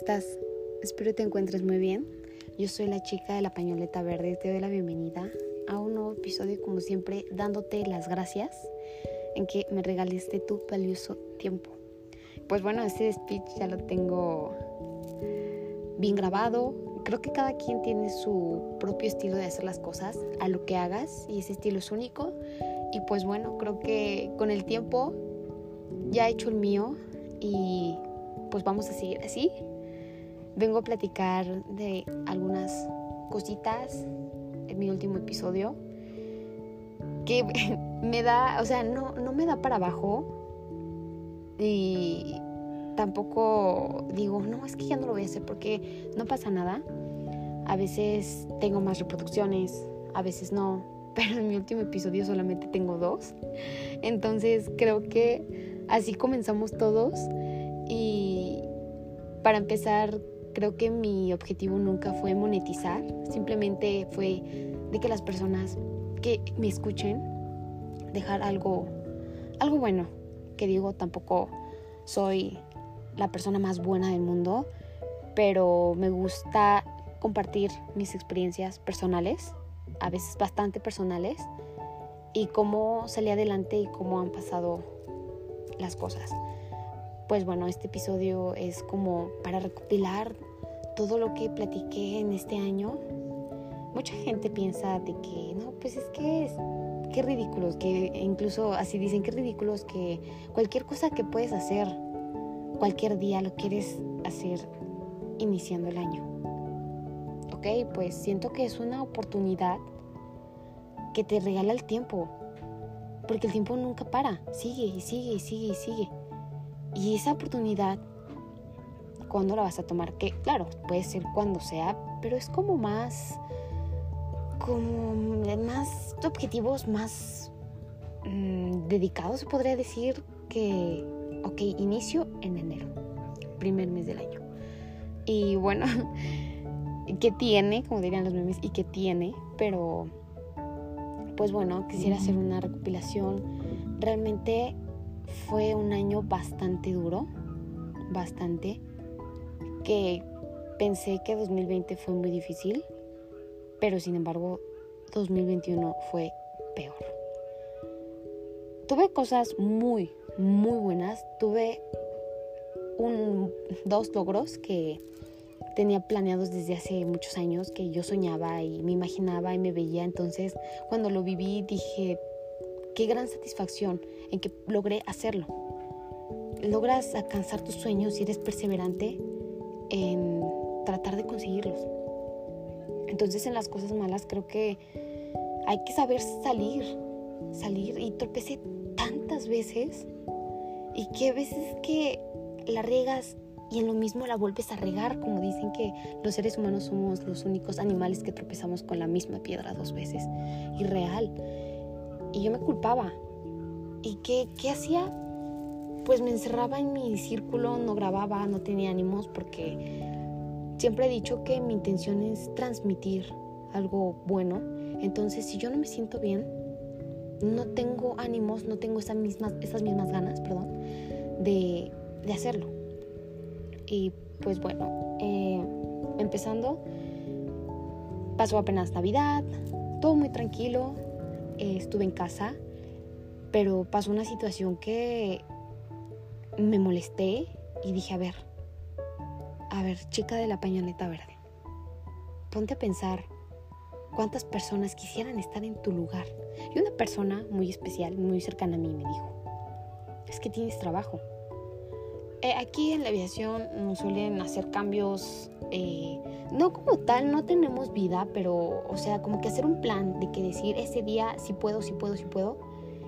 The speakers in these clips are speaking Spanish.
estás? Espero te encuentres muy bien. Yo soy la chica de la pañoleta verde y te doy la bienvenida a un nuevo episodio, como siempre, dándote las gracias en que me regalaste tu valioso tiempo. Pues bueno, este speech ya lo tengo bien grabado. Creo que cada quien tiene su propio estilo de hacer las cosas, a lo que hagas, y ese estilo es único. Y pues bueno, creo que con el tiempo ya he hecho el mío y pues vamos a seguir así. Vengo a platicar de algunas cositas en mi último episodio que me da, o sea, no, no me da para abajo y tampoco digo, no, es que ya no lo voy a hacer porque no pasa nada. A veces tengo más reproducciones, a veces no, pero en mi último episodio solamente tengo dos. Entonces creo que así comenzamos todos y para empezar, creo que mi objetivo nunca fue monetizar, simplemente fue de que las personas que me escuchen dejar algo algo bueno, que digo, tampoco soy la persona más buena del mundo, pero me gusta compartir mis experiencias personales, a veces bastante personales, y cómo salí adelante y cómo han pasado las cosas pues bueno, este episodio es como para recopilar todo lo que platiqué en este año. Mucha gente piensa de que, no, pues es que es, qué ridículos, que incluso así dicen, qué ridículos que cualquier cosa que puedes hacer cualquier día lo quieres hacer iniciando el año. Ok, pues siento que es una oportunidad que te regala el tiempo, porque el tiempo nunca para, sigue y sigue y sigue y sigue. Y esa oportunidad, ¿cuándo la vas a tomar? Que claro, puede ser cuando sea, pero es como más, como más objetivos más mmm, dedicados, se podría decir que, ok, inicio en enero, primer mes del año. Y bueno, ¿qué tiene? Como dirían los memes, ¿y qué tiene? Pero, pues bueno, quisiera hacer una recopilación. Realmente fue un año bastante duro, bastante, que pensé que 2020 fue muy difícil, pero sin embargo 2021 fue peor. Tuve cosas muy, muy buenas, tuve un, dos logros que tenía planeados desde hace muchos años, que yo soñaba y me imaginaba y me veía, entonces cuando lo viví dije, qué gran satisfacción en que logré hacerlo. Logras alcanzar tus sueños y eres perseverante en tratar de conseguirlos. Entonces en las cosas malas creo que hay que saber salir, salir y tropecé tantas veces y que a veces que la riegas y en lo mismo la vuelves a regar, como dicen que los seres humanos somos los únicos animales que tropezamos con la misma piedra dos veces. Y real. Y yo me culpaba. ¿Y qué, qué hacía? Pues me encerraba en mi círculo, no grababa, no tenía ánimos porque siempre he dicho que mi intención es transmitir algo bueno. Entonces, si yo no me siento bien, no tengo ánimos, no tengo esas mismas, esas mismas ganas, perdón, de, de hacerlo. Y pues bueno, eh, empezando, pasó apenas Navidad, todo muy tranquilo, estuve en casa, pero pasó una situación que me molesté y dije, a ver, a ver, chica de la pañoleta verde, ponte a pensar cuántas personas quisieran estar en tu lugar. Y una persona muy especial, muy cercana a mí, me dijo, es que tienes trabajo. Eh, aquí en la aviación nos suelen hacer cambios, eh, no como tal, no tenemos vida, pero, o sea, como que hacer un plan de que decir, ese día sí puedo, sí puedo, sí puedo,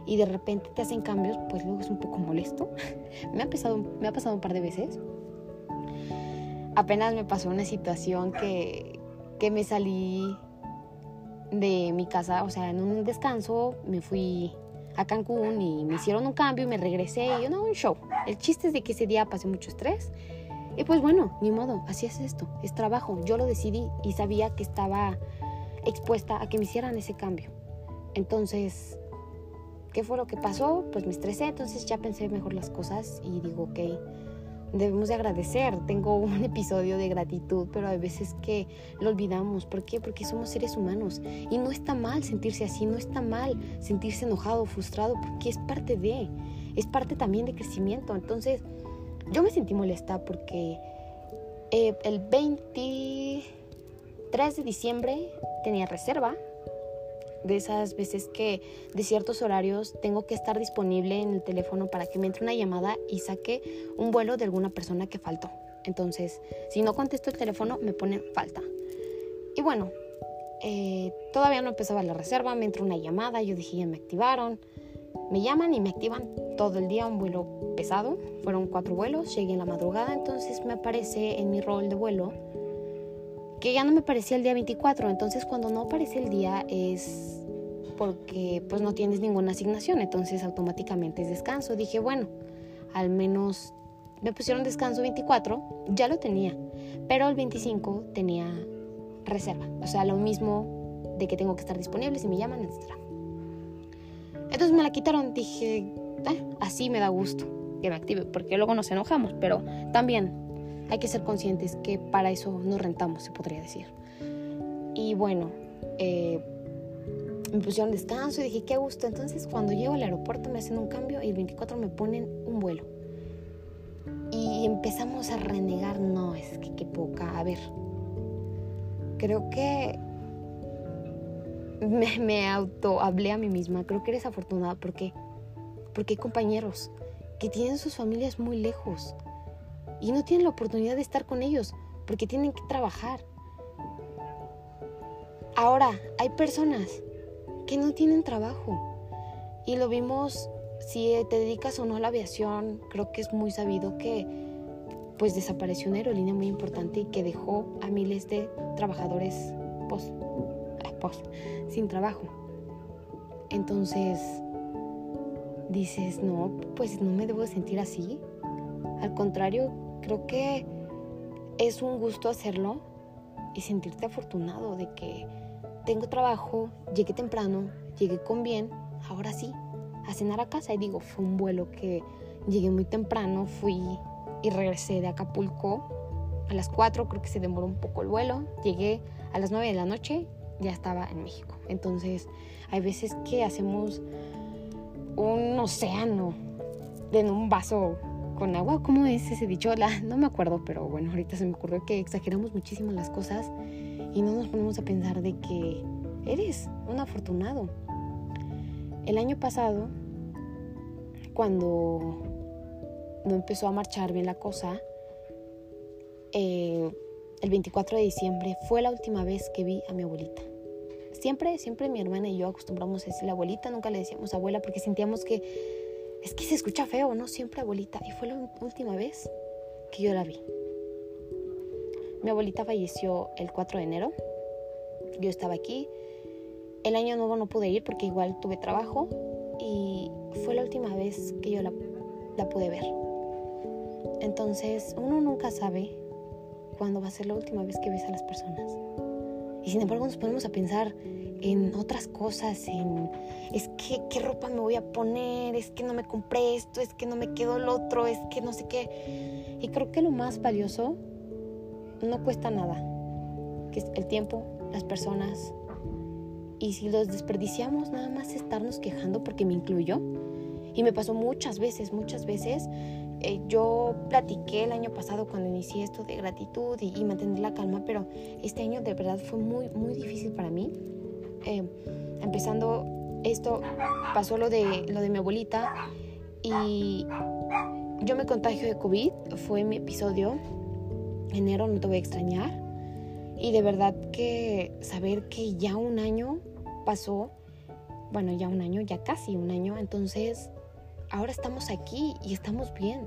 y de repente te hacen cambios, pues luego es un poco molesto. me, ha pasado, me ha pasado un par de veces. Apenas me pasó una situación que, que me salí de mi casa, o sea, en un descanso, me fui a Cancún y me hicieron un cambio y me regresé y yo no, un show. El chiste es de que ese día pasé mucho estrés y pues bueno, ni modo, así es esto, es trabajo. Yo lo decidí y sabía que estaba expuesta a que me hicieran ese cambio. Entonces, ¿qué fue lo que pasó? Pues me estresé, entonces ya pensé mejor las cosas y digo, ok, debemos de agradecer. Tengo un episodio de gratitud, pero hay veces que lo olvidamos. ¿Por qué? Porque somos seres humanos y no está mal sentirse así, no está mal sentirse enojado, frustrado, porque es parte de, es parte también de crecimiento. Entonces, yo me sentí molesta porque eh, el 23 de diciembre tenía reserva de esas veces que de ciertos horarios tengo que estar disponible en el teléfono para que me entre una llamada y saque un vuelo de alguna persona que faltó. Entonces, si no contesto el teléfono, me ponen falta. Y bueno, eh, todavía no empezaba la reserva, me entró una llamada, yo dije, ya me activaron. Me llaman y me activan todo el día un vuelo pesado. Fueron cuatro vuelos, llegué en la madrugada, entonces me aparece en mi rol de vuelo que ya no me parecía el día 24. Entonces cuando no aparece el día es porque pues no tienes ninguna asignación, entonces automáticamente es descanso. Dije, bueno, al menos me pusieron descanso 24, ya lo tenía, pero el 25 tenía reserva, o sea, lo mismo de que tengo que estar disponible si me llaman, etc. Entonces me la quitaron, dije, eh, así me da gusto que me active, porque luego nos enojamos, pero también hay que ser conscientes que para eso nos rentamos, se podría decir. Y bueno, eh, me pusieron descanso y dije, qué gusto. Entonces cuando llego al aeropuerto me hacen un cambio y el 24 me ponen un vuelo. Y empezamos a renegar, no, es que qué poca. A ver, creo que me, auto hablé a mí misma, creo que eres afortunada porque, porque hay compañeros que tienen sus familias muy lejos y no tienen la oportunidad de estar con ellos porque tienen que trabajar. Ahora, hay personas que no tienen trabajo y lo vimos si te dedicas o no a la aviación, creo que es muy sabido que pues desapareció una aerolínea muy importante y que dejó a miles de trabajadores post, sin trabajo. Entonces dices, no, pues no me debo sentir así. Al contrario, Creo que es un gusto hacerlo y sentirte afortunado de que tengo trabajo, llegué temprano, llegué con bien, ahora sí, a cenar a casa. Y digo, fue un vuelo que llegué muy temprano, fui y regresé de Acapulco a las 4, creo que se demoró un poco el vuelo, llegué a las 9 de la noche, ya estaba en México. Entonces, hay veces que hacemos un océano en un vaso con agua. ¿Cómo es ese dicho? No me acuerdo, pero bueno, ahorita se me ocurrió que exageramos muchísimo las cosas y no nos ponemos a pensar de que eres un afortunado. El año pasado, cuando no empezó a marchar bien la cosa, eh, el 24 de diciembre fue la última vez que vi a mi abuelita. Siempre, siempre mi hermana y yo acostumbramos a decirle abuelita, nunca le decíamos abuela porque sentíamos que es que se escucha feo, ¿no? Siempre abuelita. Y fue la última vez que yo la vi. Mi abuelita falleció el 4 de enero. Yo estaba aquí. El año nuevo no pude ir porque igual tuve trabajo. Y fue la última vez que yo la, la pude ver. Entonces, uno nunca sabe cuándo va a ser la última vez que ves a las personas. Y sin embargo nos ponemos a pensar, en otras cosas, en es que qué ropa me voy a poner, es que no me compré esto, es que no me quedó el otro, es que no sé qué. Y creo que lo más valioso no cuesta nada, que es el tiempo, las personas. Y si los desperdiciamos, nada más estarnos quejando, porque me incluyo. Y me pasó muchas veces, muchas veces. Eh, yo platiqué el año pasado cuando inicié esto de gratitud y, y mantener la calma, pero este año de verdad fue muy, muy difícil para mí eh, empezando esto, pasó lo de, lo de mi abuelita y yo me contagio de COVID, fue mi episodio, enero no te voy a extrañar. Y de verdad que saber que ya un año pasó, bueno, ya un año, ya casi un año, entonces ahora estamos aquí y estamos bien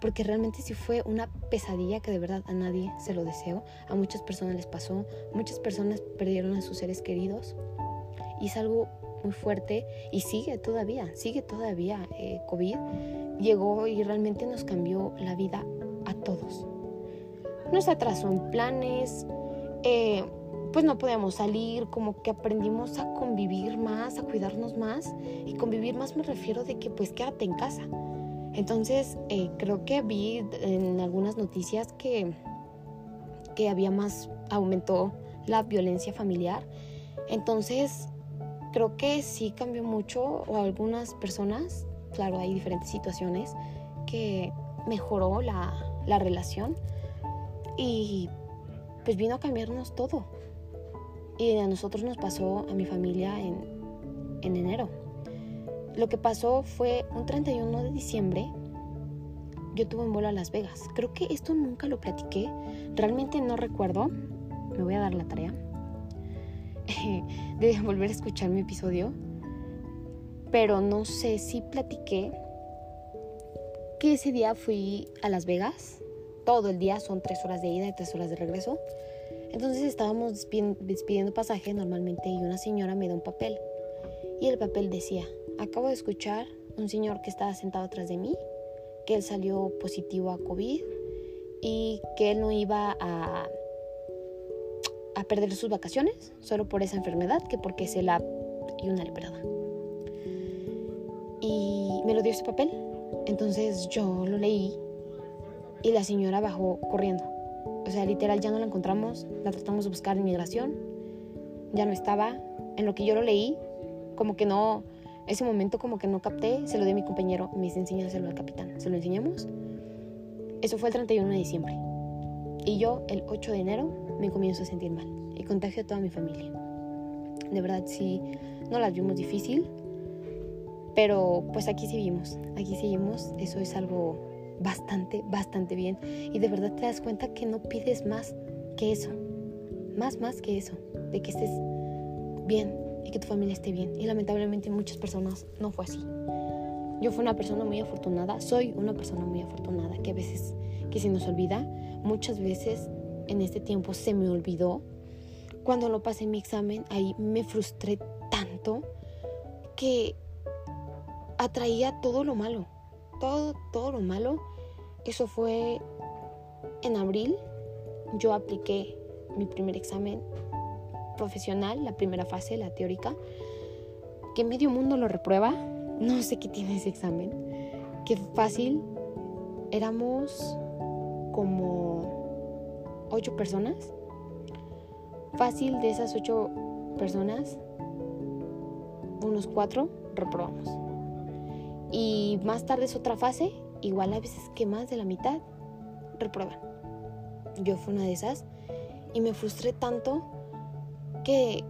porque realmente sí fue una pesadilla que de verdad a nadie se lo deseo. A muchas personas les pasó, muchas personas perdieron a sus seres queridos y es algo muy fuerte y sigue todavía, sigue todavía eh, COVID. Llegó y realmente nos cambió la vida a todos. Nos atrasó en planes, eh, pues no podíamos salir, como que aprendimos a convivir más, a cuidarnos más. Y convivir más me refiero de que pues quédate en casa Entonces, eh, creo que vi en algunas noticias que, que había más, aumentó la violencia familiar. Entonces, creo que sí cambió mucho, o algunas personas, claro, hay diferentes situaciones, que mejoró la, la relación y pues vino a cambiarnos todo. Y a nosotros nos pasó, a mi familia, en, en enero. Lo que pasó fue un 31 de diciembre, yo tuve un vuelo a Las Vegas. Creo que esto nunca lo platiqué, realmente no recuerdo, me voy a dar la tarea de volver a escuchar mi episodio, pero no sé si platiqué que ese día fui a Las Vegas, todo el día, son tres horas de ida y tres horas de regreso. Entonces estábamos despidiendo pasaje normalmente y una señora me da un papel. Y el papel decía, acabo de escuchar un señor que estaba sentado atrás de mí, que él salió positivo a COVID y que él no iba a, a perder sus vacaciones solo por esa enfermedad, que porque se la... y una leprada. Y me lo dio ese papel. Entonces yo lo leí y la señora bajó corriendo. O sea, literal ya no la encontramos, la tratamos de buscar en migración, ya no estaba. En lo que yo lo leí, como que no, ese momento como que no capté, se lo di a mi compañero, me dice enséñaselo al capitán. Se lo enseñamos. Eso fue el 31 de diciembre. Y yo el 8 de enero me comienzo a sentir mal y contagio a toda mi familia. De verdad sí, no las vimos difícil, pero pues aquí seguimos, aquí seguimos. Eso es algo bastante, bastante bien. Y de verdad te das cuenta que no pides más que eso. Más, más que eso. De que estés bien y que tu familia esté bien. Y lamentablemente muchas personas no fue así. Yo fui una persona muy afortunada, soy una persona muy afortunada, que a veces, que se nos olvida, muchas veces en este tiempo se me olvidó. Cuando no pasé mi examen, ahí me frustré tanto que atraía todo lo malo todo, todo lo malo. Eso fue en abril. Yo apliqué mi primer examen profesional, la primera fase, la teórica, que medio mundo lo reprueba. No sé qué tiene ese examen. Qué fácil. Éramos como ocho personas. Fácil de esas ocho personas, unos cuatro reprobamos. Y más tarde es otra fase, igual a veces que más de la mitad reprueban. Yo fui una de esas y me frustré tanto que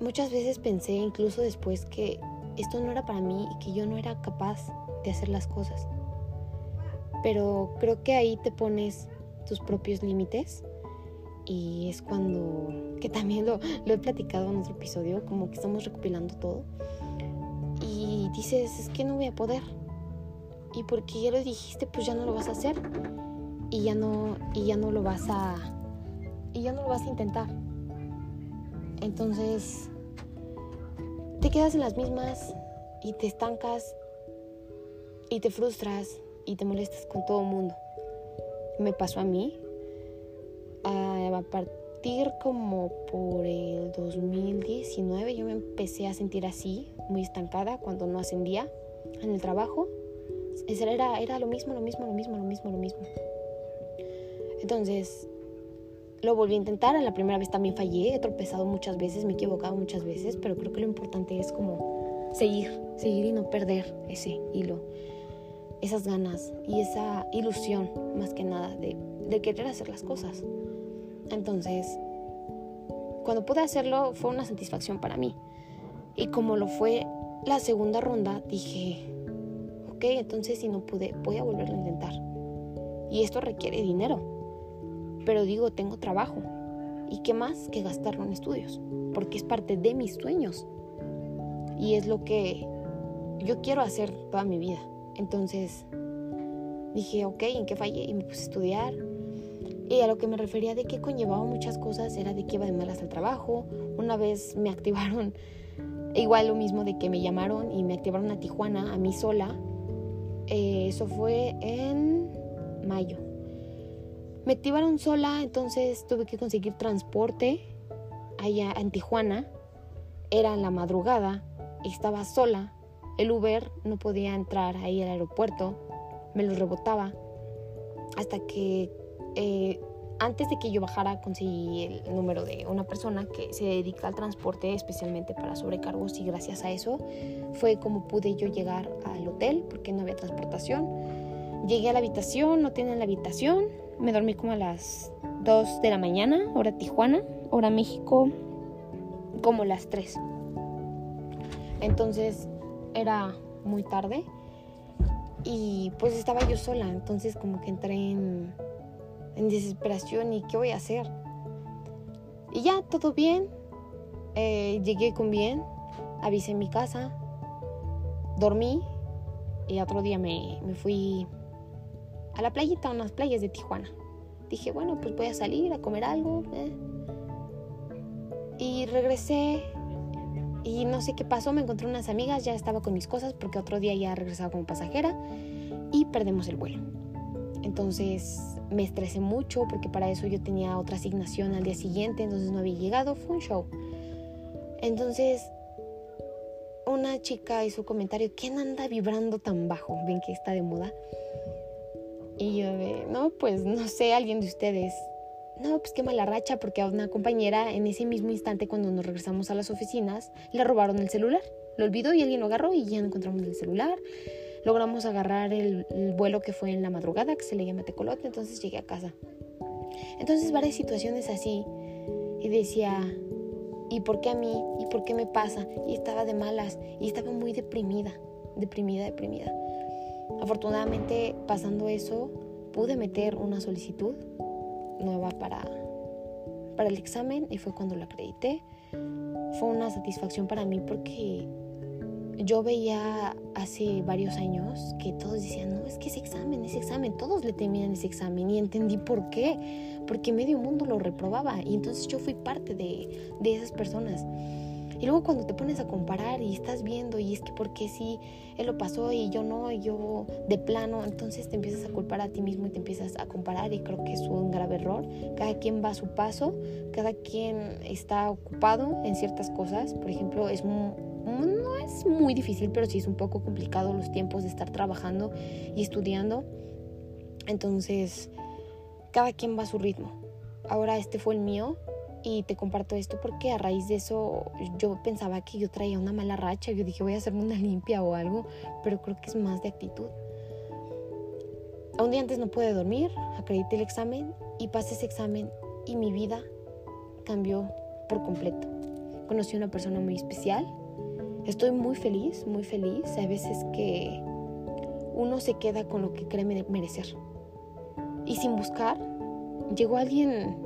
muchas veces pensé incluso después que esto no era para mí y que yo no era capaz de hacer las cosas. Pero creo que ahí te pones tus propios límites y es cuando, que también lo, he platicado en otro episodio, como que estamos recopilando todo y dices, es que no voy a poder. Y porque ya lo dijiste, pues ya no lo vas a hacer. Y ya no, y ya no lo vas a. Y ya no lo vas a intentar. Entonces, te quedas en las mismas y te estancas y te frustras y te molestas con todo el mundo. Me pasó a mí. A partir como por el 2019 yo me empecé a sentir así, muy estancada cuando no ascendía en el trabajo. Era, era lo mismo, lo mismo, lo mismo, lo mismo, lo mismo. Entonces, lo volví a intentar. En la primera vez también fallé, he tropezado muchas veces, me he equivocado muchas veces, pero creo que lo importante es como seguir, seguir y no perder ese hilo, esas ganas y esa ilusión, más que nada, de, de querer hacer las cosas. Entonces, cuando pude hacerlo fue una satisfacción para mí. Y como lo fue la segunda ronda, dije, ok, entonces si no pude, voy a volverlo a intentar. Y esto requiere dinero. Pero digo, tengo trabajo. ¿Y qué más que gastarlo en estudios? Porque es parte de mis sueños. Y es lo que yo quiero hacer toda mi vida. Entonces dije, ok, ¿en qué fallé? Y me puse a estudiar. Y a lo que me refería de que conllevaba muchas cosas era de que iba de malas al trabajo. Una vez me activaron Igual lo mismo de que me llamaron y me activaron a Tijuana, a mí sola. Eh, eso fue en mayo. Me activaron sola, entonces tuve que conseguir transporte allá en Tijuana. Era la madrugada, estaba sola el Uber no podía entrar ahí al aeropuerto, me lo rebotaba, hasta que eh, antes de que yo bajara conseguí el número de una persona que se dedica al transporte especialmente para sobrecargos y gracias a eso fue como pude yo llegar al hotel porque no había transportación. Llegué a la habitación, no tienen la habitación, me dormí como a las 2 de la mañana, hora Tijuana, hora México, como las 3. Entonces era muy tarde y pues estaba yo sola, entonces como que entré en, desesperación y qué voy a hacer. Y ya, todo bien, eh, llegué con bien, avisé en mi casa, dormí y otro día me, me fui a la playita, a unas playas de Tijuana. Dije, bueno, pues voy a salir a comer algo. Eh. Y regresé y no sé qué pasó, me encontré unas amigas, ya estaba con mis cosas porque otro día ya regresaba como pasajera y perdemos el vuelo. Entonces me estresé mucho porque para eso yo tenía otra asignación al día siguiente, entonces no había llegado, fue un show. Entonces una chica hizo un comentario, ¿quién anda vibrando tan bajo? Ven que está de moda. De, no, pues no sé, alguien de ustedes no, pues qué mala racha, porque a una compañera en ese mismo instante cuando nos regresamos a las oficinas le robaron el celular. Lo olvidó y alguien lo agarró y ya no encontramos el celular. Logramos agarrar el, vuelo que fue en la madrugada, que se le llama Tecolote, entonces llegué a casa. Entonces varias situaciones así. Y decía, ¿y por qué a mí? ¿Y por qué me pasa? Y estaba de malas y estaba muy deprimida, deprimida, deprimida. Afortunadamente, pasando eso, pude meter una solicitud nueva para, para el examen y fue cuando lo acredité. Fue una satisfacción para mí porque yo veía hace varios años que todos decían, no, es que ese examen, ese examen, todos le temían ese examen y entendí por qué, porque medio mundo lo reprobaba y entonces yo fui parte de, de esas personas. Y luego cuando te pones a comparar y estás viendo y es que por qué sí, él lo pasó y yo no, y yo de plano, entonces te empiezas a culpar a ti mismo y te empiezas a comparar y creo que es un grave error. Cada quien va a su paso, cada quien está ocupado en ciertas cosas. Por ejemplo, es no es muy difícil, pero sí es un poco complicado los tiempos de estar trabajando y estudiando. Entonces, cada quien va a su ritmo. Ahora este fue el mío y te comparto esto porque a raíz de eso yo pensaba que yo traía una mala racha. Yo dije voy a hacerme una limpia o algo, pero creo que es más de actitud. Un día antes no pude dormir, acredité el examen y pasé ese examen y mi vida cambió por completo. Conocí una persona muy especial. Estoy muy feliz, muy feliz. Hay veces que uno se queda con lo que cree merecer. Y sin buscar, llegó alguien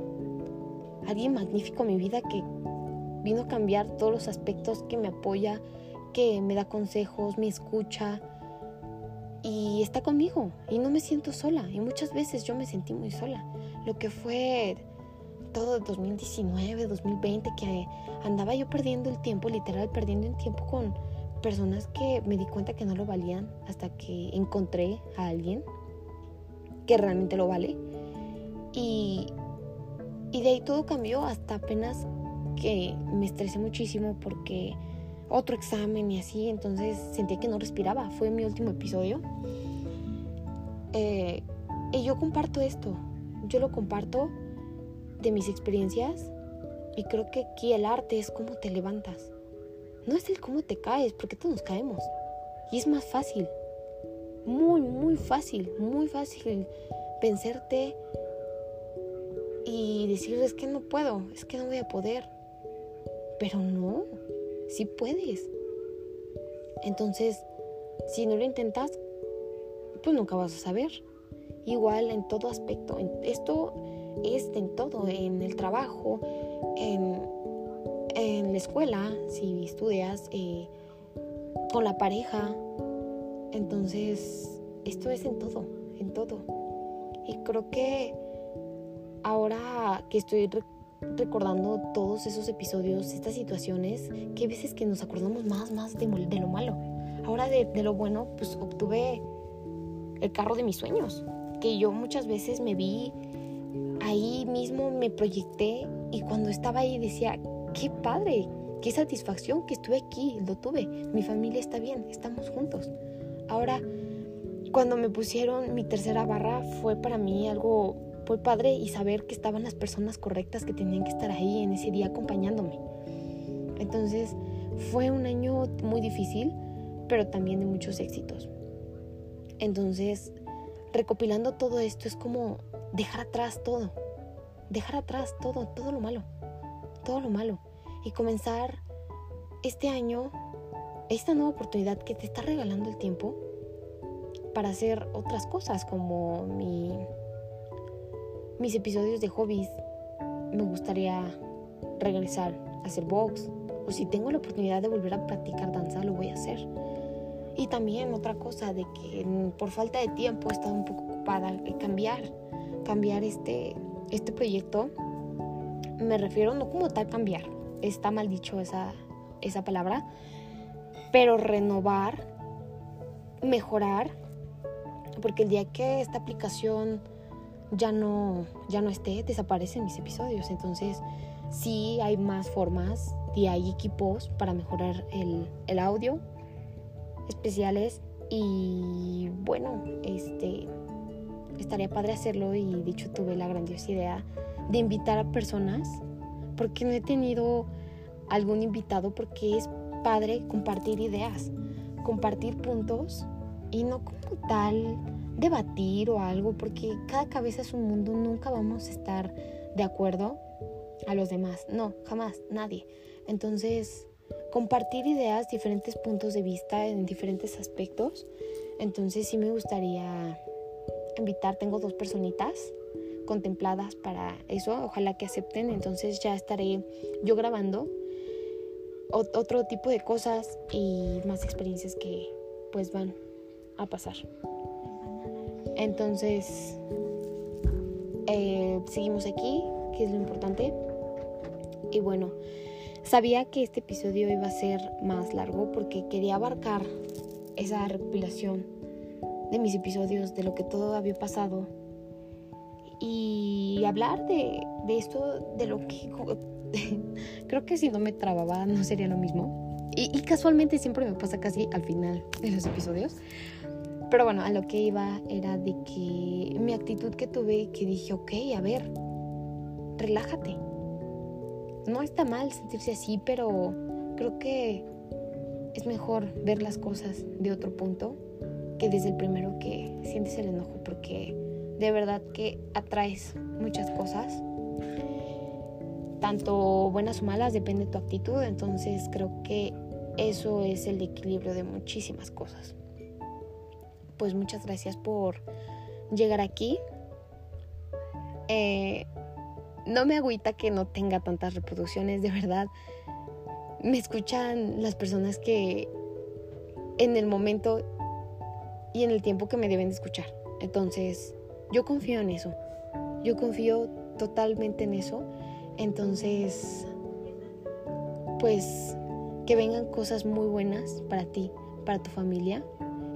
alguien magnífico en mi vida que vino a cambiar todos los aspectos, que me apoya, que me da consejos, me escucha y está conmigo y no me siento sola. Y muchas veces yo me sentí muy sola. Lo que fue todo 2019, 2020, que andaba yo perdiendo el tiempo, literal perdiendo el tiempo con personas que me di cuenta que no lo valían hasta que encontré a alguien que realmente lo vale. Y y de ahí todo cambió hasta apenas que me estresé muchísimo porque otro examen y así, entonces sentía que no respiraba. Fue mi último episodio. Eh, y yo comparto esto, yo lo comparto de mis experiencias y creo que aquí el arte es cómo te levantas. No es el cómo te caes, porque todos nos caemos. Y es más fácil, muy, muy fácil, muy fácil vencerte y decir es que no puedo, es que no voy a poder. Pero no, sí puedes. Entonces, si no lo intentas, pues nunca vas a saber. Igual en todo aspecto. Esto es en todo, en el trabajo, en, en la escuela, si estudias, eh, con la pareja. Entonces, esto es en todo, en todo. Y creo que ahora que estoy recordando todos esos episodios, estas situaciones, que hay veces que nos acordamos más, más de, lo malo. Ahora de, de, lo bueno, pues obtuve el carro de mis sueños, que yo muchas veces me vi ahí mismo, me proyecté y cuando estaba ahí decía, qué padre, qué satisfacción que estuve aquí, lo tuve. Mi familia está bien, estamos juntos. Ahora, cuando me pusieron mi tercera barra fue para mí algo muy padre y saber que estaban las personas correctas que tenían que estar ahí en ese día acompañándome. Entonces fue un año muy difícil, pero también de muchos éxitos. Entonces, recopilando todo esto es como dejar atrás todo, dejar atrás todo, todo lo malo, todo lo malo y comenzar este año, esta nueva oportunidad que te está regalando el tiempo para hacer otras cosas como mi, mis episodios de hobbies. Me gustaría regresar a hacer box o si tengo la oportunidad de volver a practicar danza lo voy a hacer. Y también otra cosa de que por falta de tiempo he estado un poco ocupada en cambiar, cambiar este, este proyecto. Me refiero no como tal cambiar, está mal dicho esa, esa palabra, pero renovar, mejorar porque el día que esta aplicación ya no, ya no esté, desaparecen mis episodios. Entonces, sí hay más formas y hay equipos para mejorar el, el audio, especiales y bueno, este estaría padre hacerlo y dicho tuve la grandiosa idea de invitar a personas porque no he tenido algún invitado porque es padre compartir ideas, compartir puntos y no como tal debatir o algo, porque cada cabeza es un mundo, nunca vamos a estar de acuerdo a los demás, no, jamás, nadie. Entonces, compartir ideas, diferentes puntos de vista en diferentes aspectos, entonces sí me gustaría invitar, tengo dos personitas contempladas para eso, ojalá que acepten, entonces ya estaré yo grabando otro tipo de cosas y más experiencias que pues van a pasar. Entonces, eh, seguimos aquí, que es lo importante. Y bueno, sabía que este episodio iba a ser más largo porque quería abarcar esa recopilación de mis episodios, de lo que todo había pasado. Y hablar de, esto, de lo que... creo que si no me trababa no sería lo mismo. y casualmente siempre me pasa casi al final de los episodios. Pero bueno, a lo que iba era de que mi actitud que tuve, que dije, ok, a ver, relájate. No está mal sentirse así, pero creo que es mejor ver las cosas de otro punto que desde el primero que sientes el enojo, porque de verdad que atraes muchas cosas, tanto buenas o malas, depende de tu actitud, entonces creo que eso es el equilibrio de muchísimas cosas pues muchas gracias por llegar aquí. Eh, no me agüita que no tenga tantas reproducciones, de verdad. Me escuchan las personas que en el momento y en el tiempo que me deben de escuchar. Entonces, yo confío en eso. Yo confío totalmente en eso. Entonces, pues que vengan cosas muy buenas para ti, para tu familia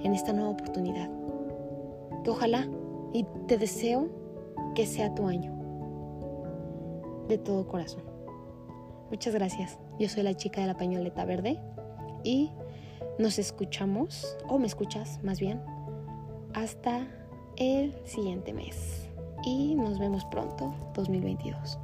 en esta nueva oportunidad. Que ojalá y te deseo que sea tu año. De todo corazón. Muchas gracias. Yo soy la chica de la pañoleta verde y nos escuchamos, o me escuchas más bien, hasta el siguiente mes. Y nos vemos pronto, 2022.